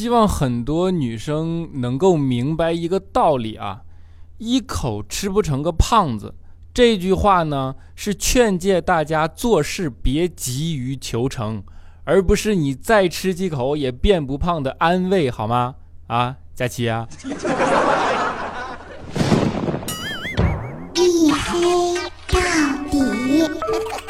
希望很多女生能够明白一个道理啊，一口吃不成个胖子。这句话呢，是劝诫大家做事别急于求成，而不是你再吃几口也变不胖的安慰，好吗？啊，佳琪啊。一黑到底。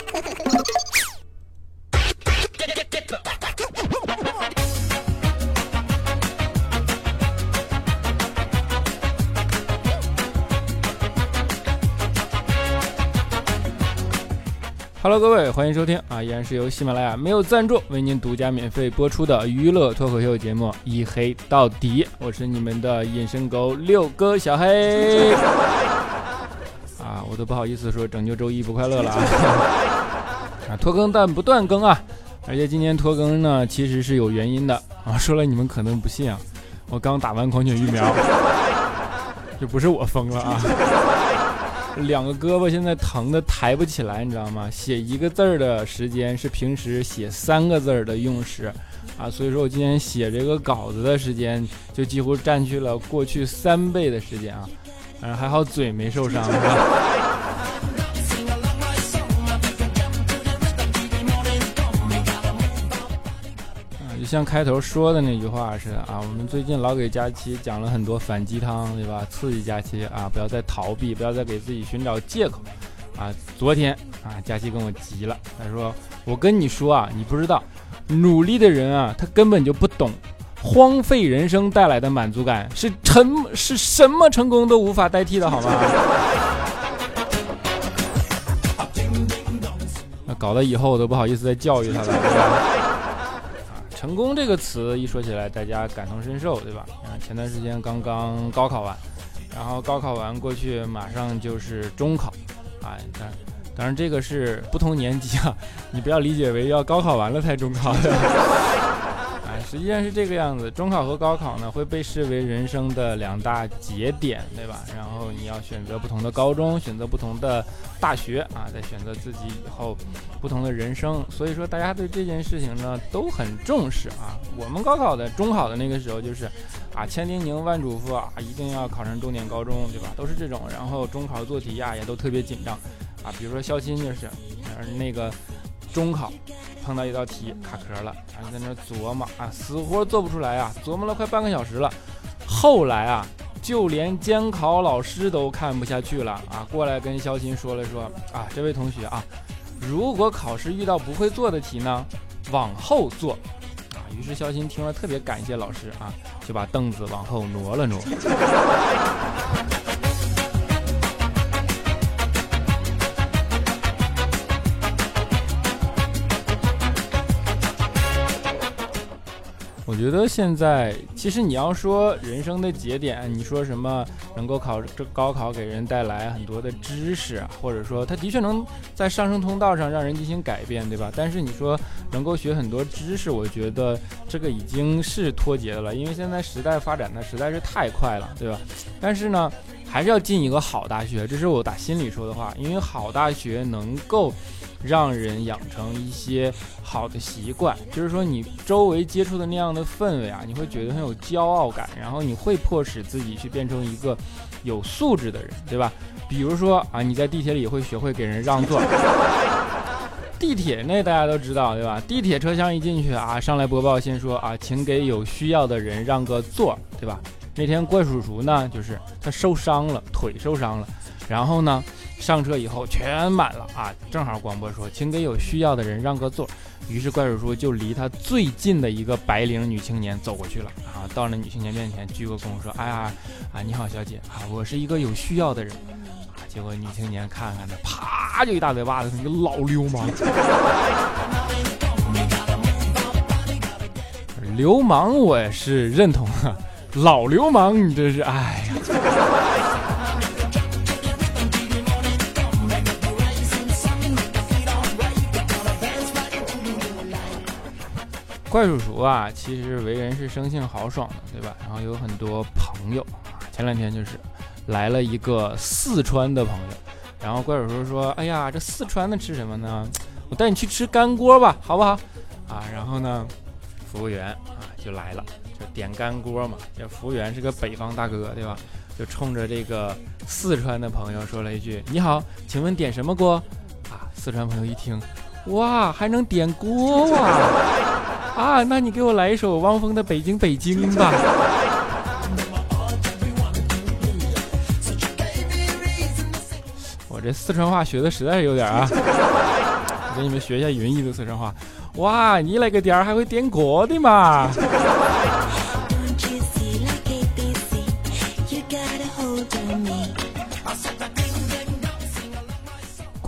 Hello，各位，欢迎收听啊，依然是由喜马拉雅没有赞助为您独家免费播出的娱乐脱口秀节目《一黑到底》，我是你们的隐身狗六哥小黑。啊，我都不好意思说拯救周一不快乐了啊！啊，拖更但不断更啊，而且今天拖更呢，其实是有原因的啊。说了你们可能不信啊，我刚打完狂犬疫苗，这不是我疯了啊。两个胳膊现在疼的抬不起来，你知道吗？写一个字儿的时间是平时写三个字儿的用时，啊，所以说我今天写这个稿子的时间就几乎占据了过去三倍的时间啊，嗯，还好嘴没受伤。像开头说的那句话似的啊，我们最近老给佳期讲了很多反鸡汤，对吧？刺激佳期啊，不要再逃避，不要再给自己寻找借口啊。昨天啊，佳期跟我急了，他说：“我跟你说啊，你不知道，努力的人啊，他根本就不懂荒废人生带来的满足感是成是什么成功都无法代替的，好吗？” 那搞得以后我都不好意思再教育他了？成功这个词一说起来，大家感同身受，对吧？啊，前段时间刚刚高考完，然后高考完过去，马上就是中考，啊，当然，当然这个是不同年级啊，你不要理解为要高考完了才中考的。实际上是这个样子，中考和高考呢会被视为人生的两大节点，对吧？然后你要选择不同的高中，选择不同的大学啊，再选择自己以后不同的人生。所以说，大家对这件事情呢都很重视啊。我们高考的中考的那个时候就是啊，千叮咛万嘱咐啊，一定要考上重点高中，对吧？都是这种。然后中考做题呀也都特别紧张啊，比如说肖鑫就是，那个中考。碰到一道题卡壳了，啊在那琢磨啊，死活做不出来啊，琢磨了快半个小时了。后来啊，就连监考老师都看不下去了啊，过来跟肖鑫说了说啊，这位同学啊，如果考试遇到不会做的题呢，往后坐啊。于是肖鑫听了特别感谢老师啊，就把凳子往后挪了挪。我觉得现在其实你要说人生的节点，你说什么能够考这高考给人带来很多的知识，或者说它的确能在上升通道上让人进行改变，对吧？但是你说能够学很多知识，我觉得这个已经是脱节的了，因为现在时代发展的实在是太快了，对吧？但是呢，还是要进一个好大学，这是我打心里说的话，因为好大学能够。让人养成一些好的习惯，就是说你周围接触的那样的氛围啊，你会觉得很有骄傲感，然后你会迫使自己去变成一个有素质的人，对吧？比如说啊，你在地铁里会学会给人让座。地铁那大家都知道，对吧？地铁车厢一进去啊，上来播报先说啊，请给有需要的人让个座，对吧？那天怪叔叔呢，就是他受伤了，腿受伤了。然后呢，上车以后全满了啊！正好广播说，请给有需要的人让个座。于是怪叔叔就离他最近的一个白领女青年走过去了啊，到了女青年面前鞠个躬说：“哎呀，啊你好，小姐啊，我是一个有需要的人啊。”结果女青年看看他，啪就一大嘴巴子，你个老流氓！流氓我也是认同啊，老流氓你这是哎呀！怪叔叔啊，其实为人是生性豪爽的，对吧？然后有很多朋友啊。前两天就是来了一个四川的朋友，然后怪叔叔说：“哎呀，这四川的吃什么呢？我带你去吃干锅吧，好不好？”啊，然后呢，服务员啊就来了，就点干锅嘛。这服务员是个北方大哥，对吧？就冲着这个四川的朋友说了一句：“你好，请问点什么锅？”啊，四川朋友一听，哇，还能点锅啊！啊，那你给我来一首汪峰的《北京北京》吧。我这四川话学的实在是有点啊，我给你们学一下云姨的四川话。哇，你那个点儿还会点歌的嘛？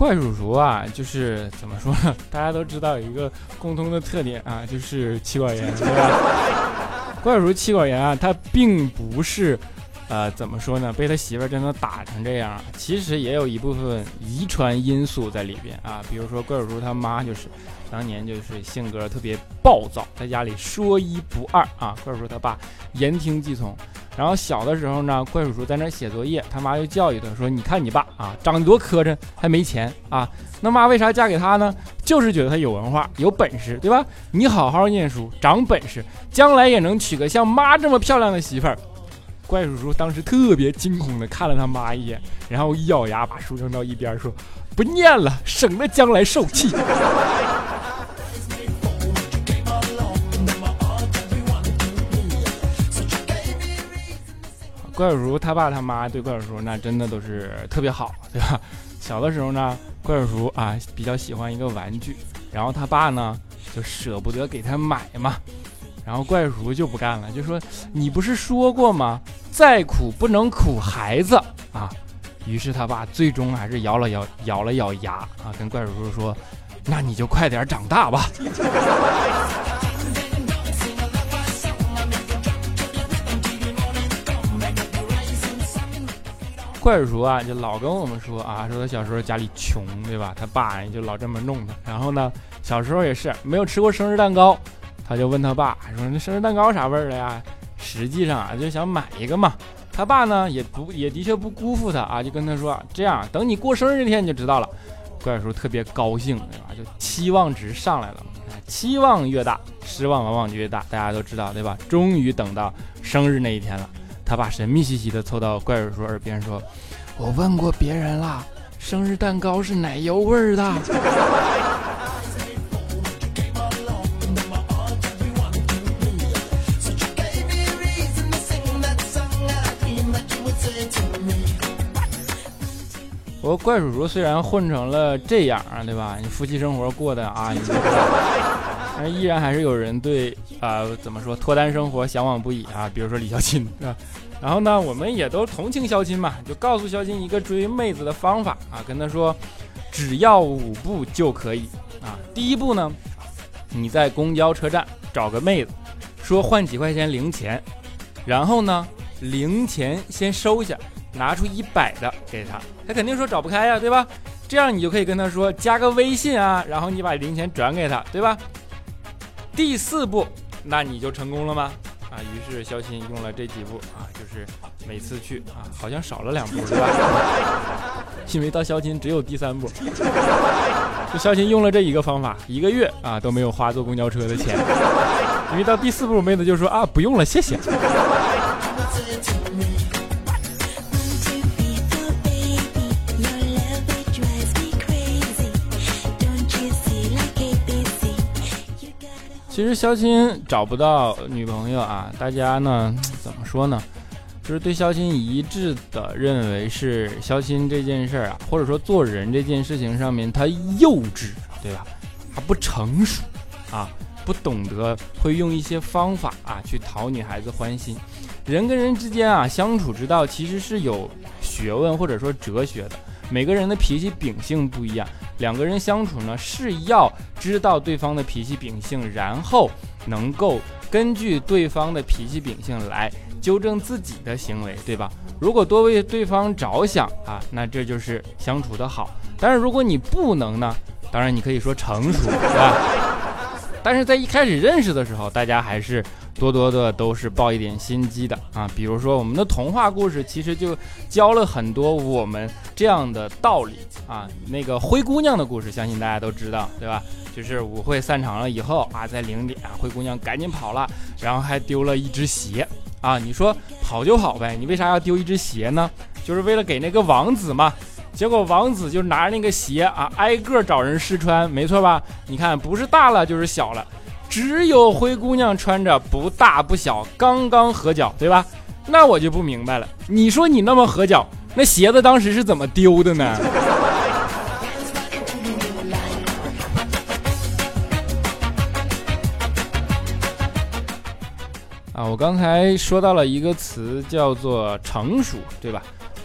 怪叔叔啊，就是怎么说呢？大家都知道有一个共通的特点啊，就是妻管严，对吧？怪叔叔妻管严啊，他并不是。呃，怎么说呢？被他媳妇儿真的打成这样，其实也有一部分遗传因素在里边啊。比如说怪叔叔他妈就是，当年就是性格特别暴躁，在家里说一不二啊。怪叔叔他爸言听计从，然后小的时候呢，怪叔叔在那写作业，他妈就教育他说：“你看你爸啊，长得多磕碜，还没钱啊。那妈为啥嫁给他呢？就是觉得他有文化、有本事，对吧？你好好念书，长本事，将来也能娶个像妈这么漂亮的媳妇儿。”怪叔叔当时特别惊恐的看了他妈一眼，然后一咬牙把书扔到一边，说：“不念了，省得将来受气。”怪叔叔他爸他妈对怪叔叔那真的都是特别好，对吧？小的时候呢，怪叔叔啊比较喜欢一个玩具，然后他爸呢就舍不得给他买嘛。然后怪叔叔就不干了，就说：“你不是说过吗？再苦不能苦孩子啊！”于是他爸最终还是咬了咬咬了咬牙啊，跟怪叔叔说：“那你就快点长大吧。” 怪叔啊，就老跟我们说啊，说他小时候家里穷，对吧？他爸就老这么弄他。然后呢，小时候也是没有吃过生日蛋糕。他就问他爸说：“那生日蛋糕啥味儿的呀？”实际上啊，就想买一个嘛。他爸呢，也不也的确不辜负他啊，就跟他说：“这样，等你过生日那天你就知道了。”怪叔叔特别高兴，对吧？就期望值上来了。期望越大，失望往往就越大。大家都知道，对吧？终于等到生日那一天了，他爸神秘兮兮的凑到怪叔叔耳边说：“我问过别人了，生日蛋糕是奶油味儿的。”怪叔叔虽然混成了这样啊，对吧？你夫妻生活过的啊，但是依然还是有人对啊，怎么说脱单生活向往不已啊？比如说李小钦啊。然后呢，我们也都同情肖钦嘛，就告诉肖钦一个追妹子的方法啊，跟他说，只要五步就可以啊。第一步呢，你在公交车站找个妹子，说换几块钱零钱，然后呢，零钱先收下。拿出一百的给他，他肯定说找不开呀，对吧？这样你就可以跟他说加个微信啊，然后你把零钱转给他，对吧？第四步，那你就成功了吗？啊，于是肖钦用了这几步啊，就是每次去啊，好像少了两步，对吧？因为到肖钦只有第三步，就肖钦用了这一个方法，一个月啊都没有花坐公交车的钱，因为到第四步，妹子就说啊不用了，谢谢。其实肖钦找不到女朋友啊，大家呢 怎么说呢？就是对肖钦一致的认为是肖钦这件事儿啊，或者说做人这件事情上面他幼稚，对吧？他不成熟啊，不懂得会用一些方法啊去讨女孩子欢心。人跟人之间啊相处之道其实是有学问或者说哲学的。每个人的脾气秉性不一样，两个人相处呢是要知道对方的脾气秉性，然后能够根据对方的脾气秉性来纠正自己的行为，对吧？如果多为对方着想啊，那这就是相处的好。但是如果你不能呢，当然你可以说成熟，对吧？但是在一开始认识的时候，大家还是多多的都是抱一点心机的啊。比如说我们的童话故事，其实就教了很多我们这样的道理啊。那个灰姑娘的故事，相信大家都知道，对吧？就是舞会散场了以后啊，在零点，灰姑娘赶紧跑了，然后还丢了一只鞋啊。你说跑就跑呗，你为啥要丢一只鞋呢？就是为了给那个王子嘛。结果王子就拿着那个鞋啊，挨个找人试穿，没错吧？你看，不是大了就是小了，只有灰姑娘穿着不大不小，刚刚合脚，对吧？那我就不明白了，你说你那么合脚，那鞋子当时是怎么丢的呢？啊，我刚才说到了一个词，叫做成熟，对吧？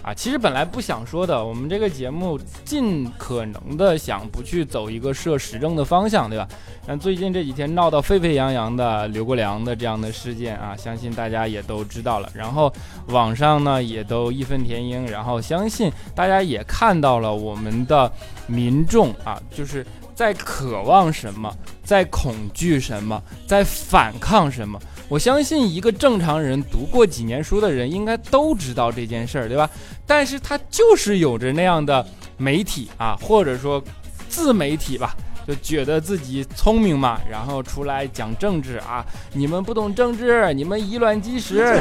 啊，其实本来不想说的，我们这个节目尽可能的想不去走一个涉时政的方向，对吧？但最近这几天闹到沸沸扬扬的刘国梁的这样的事件啊，相信大家也都知道了。然后网上呢也都义愤填膺，然后相信大家也看到了我们的民众啊，就是在渴望什么，在恐惧什么，在反抗什么。我相信一个正常人读过几年书的人应该都知道这件事儿，对吧？但是他就是有着那样的媒体啊，或者说自媒体吧，就觉得自己聪明嘛，然后出来讲政治啊，你们不懂政治，你们以卵击石，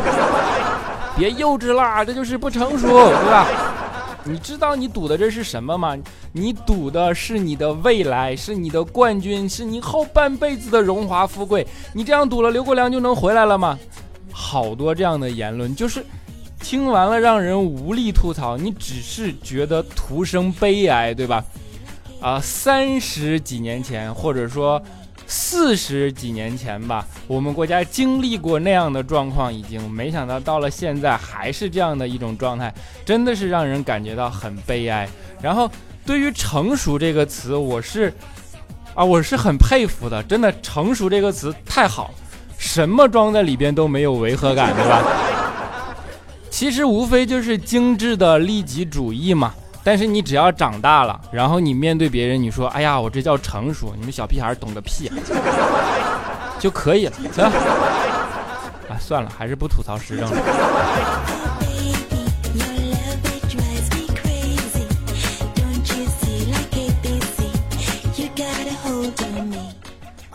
别幼稚啦，这就是不成熟，对吧？你知道你赌的这是什么吗？你赌的是你的未来，是你的冠军，是你后半辈子的荣华富贵。你这样赌了，刘国梁就能回来了吗？好多这样的言论，就是听完了让人无力吐槽，你只是觉得徒生悲哀，对吧？啊，三十几年前，或者说。四十几年前吧，我们国家经历过那样的状况，已经没想到到了现在还是这样的一种状态，真的是让人感觉到很悲哀。然后，对于“成熟”这个词，我是啊，我是很佩服的，真的，“成熟”这个词太好，什么装在里边都没有违和感，对吧？其实无非就是精致的利己主义嘛。但是你只要长大了，然后你面对别人，你说：“哎呀，我这叫成熟。”你们小屁孩懂个屁，就可以了，行吧？啊，算了，还是不吐槽时政了。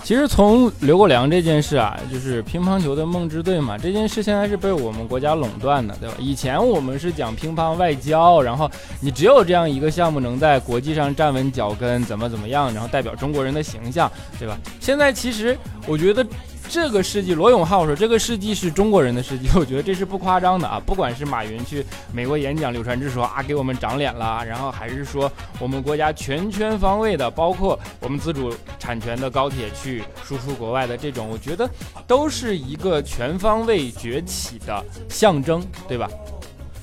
其实从刘国梁这件事啊，就是乒乓球的梦之队嘛，这件事现在是被我们国家垄断的，对吧？以前我们是讲乒乓外交，然后你只有这样一个项目能在国际上站稳脚跟，怎么怎么样，然后代表中国人的形象，对吧？现在其实我觉得。这个世纪，罗永浩说这个世纪是中国人的世纪，我觉得这是不夸张的啊。不管是马云去美国演讲，柳传志说啊给我们长脸了，然后还是说我们国家全全方位的，包括我们自主产权的高铁去输出国外的这种，我觉得都是一个全方位崛起的象征，对吧？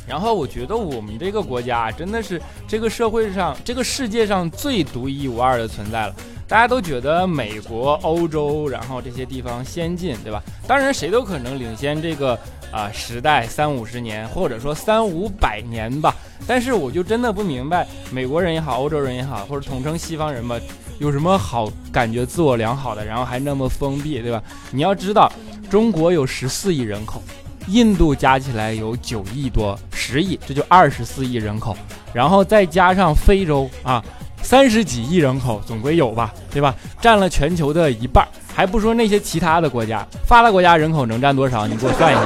然后我觉得我们这个国家真的是这个社会上、这个世界上最独一无二的存在了。大家都觉得美国、欧洲，然后这些地方先进，对吧？当然，谁都可能领先这个啊时代三五十年，或者说三五百年吧。但是，我就真的不明白，美国人也好，欧洲人也好，或者统称西方人吧，有什么好感觉自我良好的，然后还那么封闭，对吧？你要知道，中国有十四亿人口，印度加起来有九亿多，十亿，这就二十四亿人口，然后再加上非洲啊。三十几亿人口总归有吧，对吧？占了全球的一半，还不说那些其他的国家，发达国家人口能占多少？你给我算一下。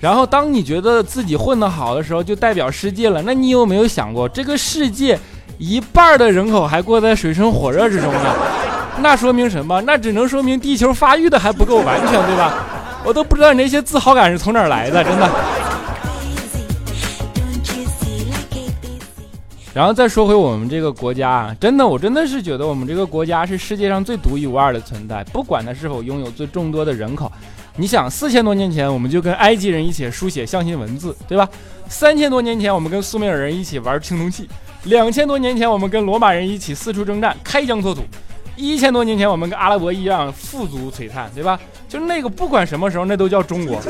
然后，当你觉得自己混得好的时候，就代表世界了。那你有没有想过，这个世界一半的人口还过在水深火热之中呢？那说明什么？那只能说明地球发育的还不够完全，对吧？我都不知道你那些自豪感是从哪儿来的，真的。然后再说回我们这个国家啊，真的，我真的是觉得我们这个国家是世界上最独一无二的存在。不管它是否拥有最众多的人口，你想，四千多年前我们就跟埃及人一起书写象形文字，对吧？三千多年前我们跟苏美尔人一起玩青铜器，两千多年前我们跟罗马人一起四处征战，开疆拓土。一千多年前，我们跟阿拉伯一样富足璀璨，对吧？就那个不管什么时候，那都叫中国。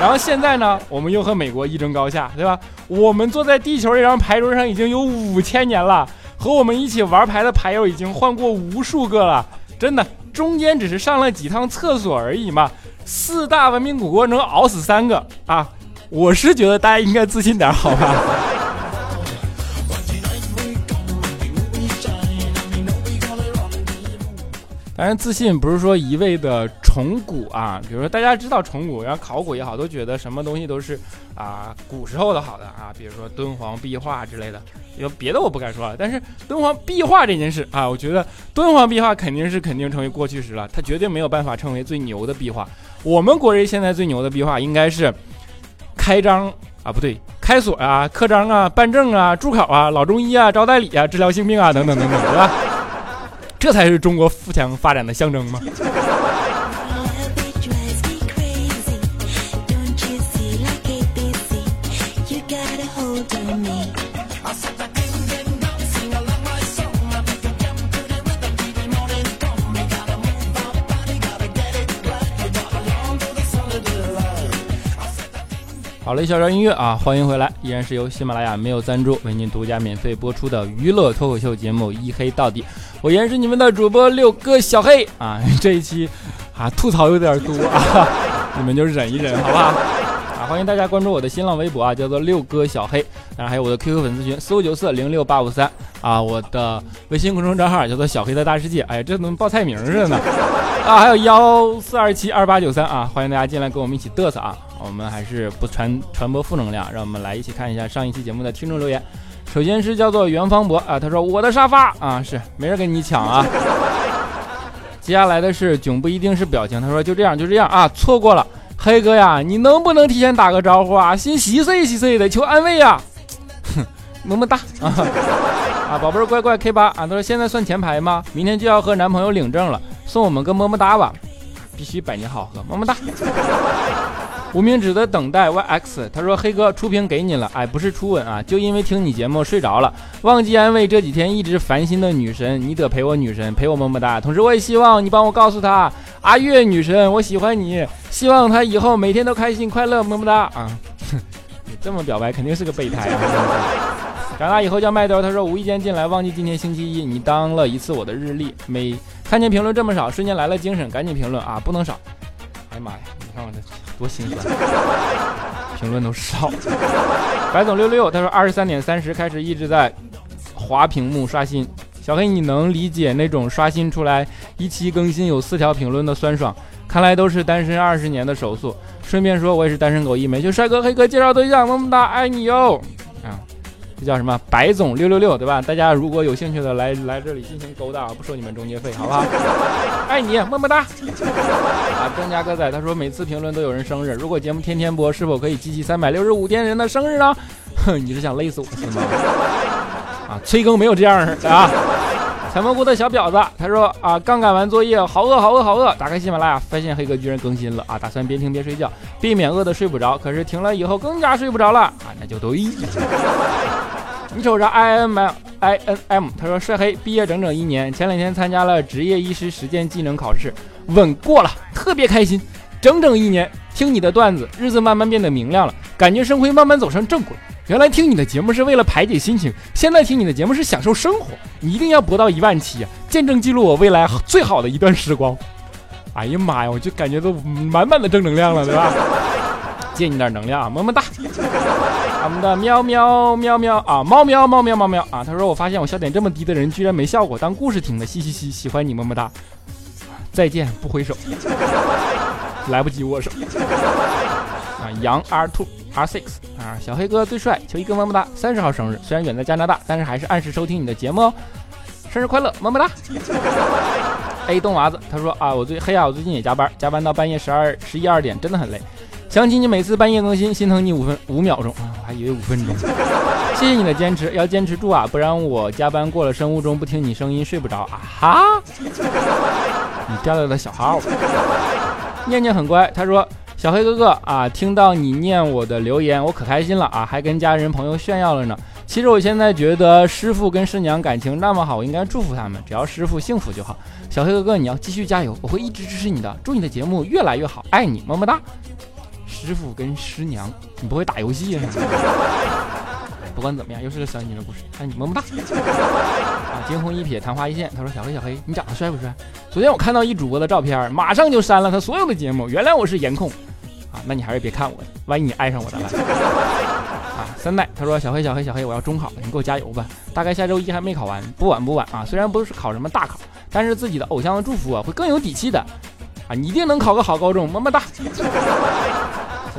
然后现在呢，我们又和美国一争高下，对吧？我们坐在地球这张牌桌上已经有五千年了，和我们一起玩牌的牌友已经换过无数个了。真的，中间只是上了几趟厕所而已嘛。四大文明古国能熬死三个啊！我是觉得大家应该自信点，好吧？当然，自信不是说一味的崇古啊。比如说，大家知道崇古，然后考古也好，都觉得什么东西都是啊古时候的好的啊。比如说敦煌壁画之类的，有别的我不敢说了。但是敦煌壁画这件事啊，我觉得敦煌壁画肯定是肯定成为过去时了，它绝对没有办法成为最牛的壁画。我们国人现在最牛的壁画应该是开张啊，不对，开锁啊，刻章啊，办证啊，祝考啊，老中医啊，招代理啊，治疗性病啊，等等等等，对吧？这才是中国富强发展的象征吗？好了，一小段音乐啊，欢迎回来，依然是由喜马拉雅没有赞助为您独家免费播出的娱乐脱口秀节目《一黑到底》，我依然是你们的主播六哥小黑啊，这一期啊吐槽有点多啊，你们就忍一忍，好不好？啊，欢迎大家关注我的新浪微博啊，叫做六哥小黑，当然还有我的 QQ 粉丝群四五九四零六八五三啊，我的微信公众账号叫做小黑的大世界，哎呀，这怎么报菜名似的呢？啊，还有幺四二七二八九三啊，欢迎大家进来跟我们一起嘚瑟啊。我们还是不传传播负能量，让我们来一起看一下上一期节目的听众留言。首先是叫做袁方博啊，他说我的沙发啊是没人跟你抢啊。接下来的是囧不一定是表情，他说就这样就这样啊，错过了黑哥呀，你能不能提前打个招呼啊？心稀碎稀碎的，求安慰呀。哼，么么哒啊啊，宝贝儿乖乖 K 八啊，他说现在算前排吗？明天就要和男朋友领证了，送我们个么么哒吧，必须百年好合，么么哒。无名指的等待 yx，他说黑哥初评给你了，哎，不是初吻啊，就因为听你节目睡着了，忘记安慰这几天一直烦心的女神，你得陪我女神，陪我么么哒。同时我也希望你帮我告诉她，阿月女神，我喜欢你，希望她以后每天都开心快乐，么么哒啊。你这么表白肯定是个备胎啊。长大以后叫麦兜，他说无意间进来忘记今天星期一，你当了一次我的日历，没看见评论这么少，瞬间来了精神，赶紧评论啊，不能少。妈呀，你看我这多心酸，评论都少。白总六六，他说二十三点三十开始一直在滑屏幕刷新。小黑，你能理解那种刷新出来一期更新有四条评论的酸爽？看来都是单身二十年的手速。顺便说，我也是单身狗一枚，就帅哥黑哥介绍对象，么么哒，爱你哟。啊这叫什么？白总六六六，对吧？大家如果有兴趣的，来来这里进行勾搭，不收你们中介费，好不好？爱 你，么么哒。啊，郑家哥仔他说每次评论都有人生日，如果节目天天播，是否可以集齐三百六十五天人的生日呢？哼，你是想累死我是吗？啊，催更没有这样的啊。采蘑菇的小婊子，他说啊，刚赶完作业，好饿，好饿，好饿。打开喜马拉雅，发现黑哥居然更新了啊，打算边听边睡觉，避免饿的睡不着。可是停了以后更加睡不着了啊，那就对。你瞅着 i n m i n m，他说帅黑毕业整整一年，前两天参加了职业医师实践技能考试，稳过了，特别开心。整整一年听你的段子，日子慢慢变得明亮了，感觉生活慢慢走上正轨。原来听你的节目是为了排解心情，现在听你的节目是享受生活。你一定要博到一万期啊，见证记录我未来最好的一段时光。哎呀妈呀，我就感觉都满满的正能量了，对吧？借你点能量啊，么么哒。我们的喵喵喵喵啊，猫喵猫喵猫喵啊，他说我发现我笑点这么低的人居然没效果，当故事听的，嘻嘻嘻，喜欢你么么哒。再见不回首，来不及握手。啊，羊 R two。R six 啊，小黑哥最帅，求一个么么哒！三十号生日，虽然远在加拿大，但是还是按时收听你的节目哦。生日快乐，么么哒！A 冻娃子他说啊，我最黑啊，我最近也加班，加班到半夜十二十一二点，真的很累。想起你每次半夜更新，心疼你五分五秒钟啊，我还以为五分钟。谢谢你的坚持，要坚持住啊，不然我加班过了生物钟，不听你声音睡不着啊哈！你掉了的小号。念念很乖，他说。小黑哥哥啊，听到你念我的留言，我可开心了啊，还跟家人朋友炫耀了呢。其实我现在觉得师傅跟师娘感情那么好，我应该祝福他们，只要师傅幸福就好。小黑哥哥，你要继续加油，我会一直支持你的。祝你的节目越来越好，爱你，么么哒。师傅跟师娘，你不会打游戏啊？不管怎么样，又是个小女人故事，爱你，么么哒。啊，惊鸿一瞥，昙花一现。他说：小黑，小黑，你长得帅不帅？昨天我看到一主播的照片，马上就删了他所有的节目。原来我是颜控啊，那你还是别看我的，万一你爱上我的了。啊，三代他说小黑小黑小黑，我要中考了，你给我加油吧。大概下周一还没考完，不晚不晚啊。虽然不是考什么大考，但是自己的偶像的祝福啊，会更有底气的。啊，你一定能考个好高中，么么哒！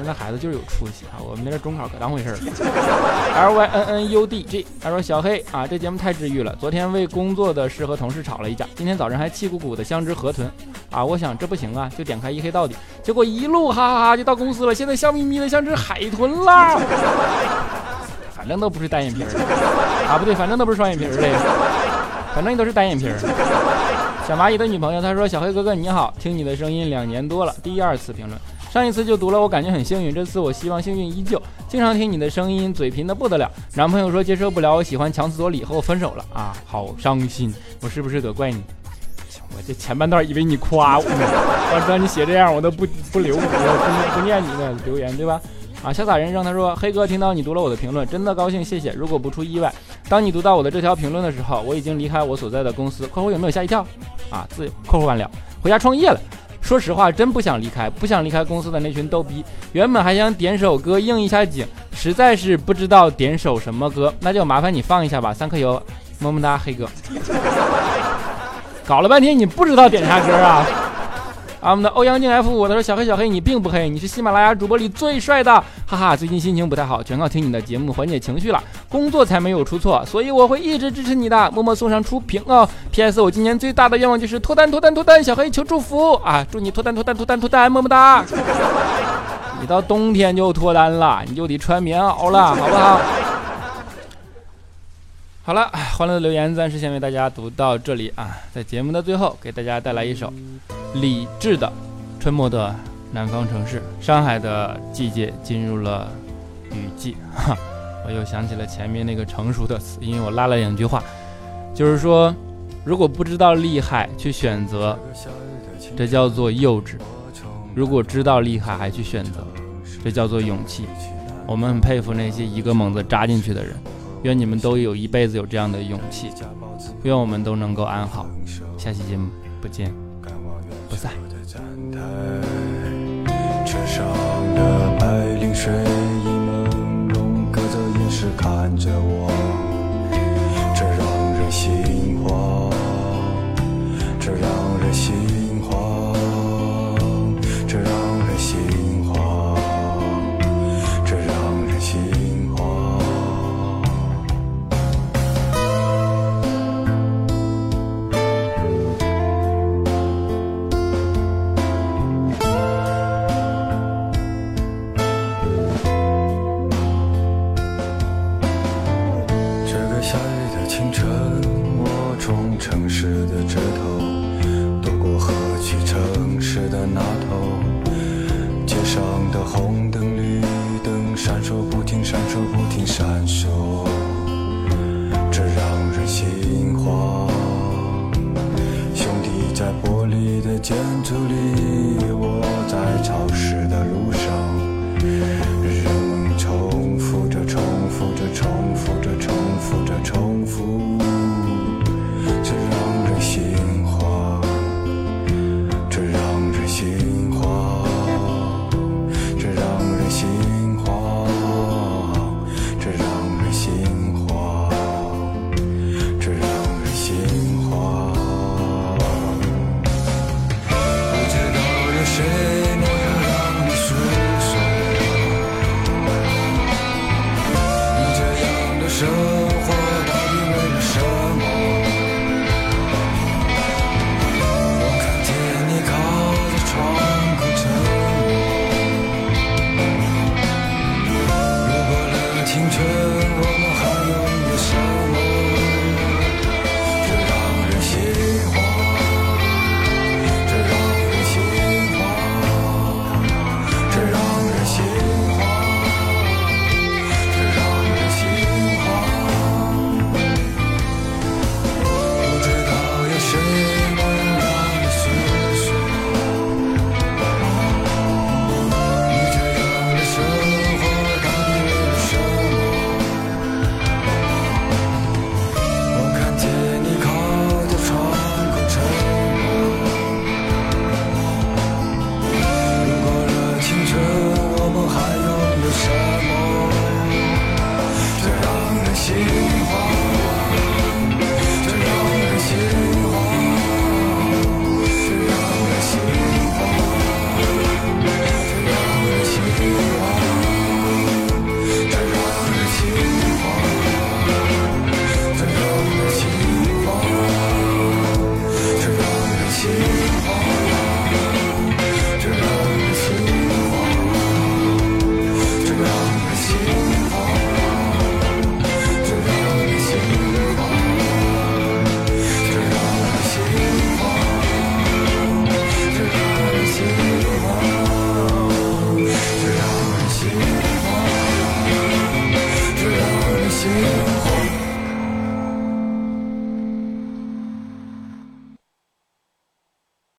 现在孩子就是有出息啊，我们那中考可当回事儿。L Y N N U D G，他说小黑啊，这节目太治愈了。昨天为工作的事和同事吵了一架，今天早上还气鼓鼓的相知河豚啊。我想这不行啊，就点开一黑到底，结果一路哈哈哈就到公司了。现在笑眯眯的像只海豚啦。反正都不是单眼皮儿啊，不对，反正都不是双眼皮儿的，反正你都是单眼皮儿。小蚂蚁的女朋友，她说：“小黑哥哥你好，听你的声音两年多了，第二次评论，上一次就读了，我感觉很幸运，这次我希望幸运依旧，经常听你的声音，嘴贫的不得了。男朋友说接受不了我喜欢强词夺理，和我分手了啊，好伤心，我是不是得怪你？我这前半段以为你夸我呢，要知道你写这样，我都不不留，我不不念你的留言，对吧？”啊，潇洒人生他说：“黑哥，听到你读了我的评论，真的高兴，谢谢。如果不出意外，当你读到我的这条评论的时候，我已经离开我所在的公司。括弧有没有吓一跳？啊，自由。括弧完了，回家创业了。说实话，真不想离开，不想离开公司的那群逗逼。原本还想点首歌应一下景，实在是不知道点首什么歌，那就麻烦你放一下吧。三颗油，么么哒，黑哥。搞了半天你不知道点啥歌啊？”啊，我们的欧阳靖 F 五他说小黑小黑你并不黑，你是喜马拉雅主播里最帅的，哈哈！最近心情不太好，全靠听你的节目缓解情绪了，工作才没有出错，所以我会一直支持你的，默默送上初评哦。P.S. 我今年最大的愿望就是脱单脱单脱单，小黑求祝福啊！祝你脱单脱单脱单脱单，么么哒！你到冬天就脱单了，你就得穿棉袄了，好不好？好了，欢乐的留言暂时先为大家读到这里啊，在节目的最后，给大家带来一首李志的《春末的南方城市》。上海的季节进入了雨季，哈，我又想起了前面那个成熟的词，因为我拉了两句话，就是说，如果不知道厉害去选择，这叫做幼稚；如果知道厉害还去选择，这叫做勇气。我们很佩服那些一个猛子扎进去的人。愿你们都有一辈子有这样的勇气，愿我们都能够安好。下期节目不见不散。车上的白朦胧，看着我，这让人心。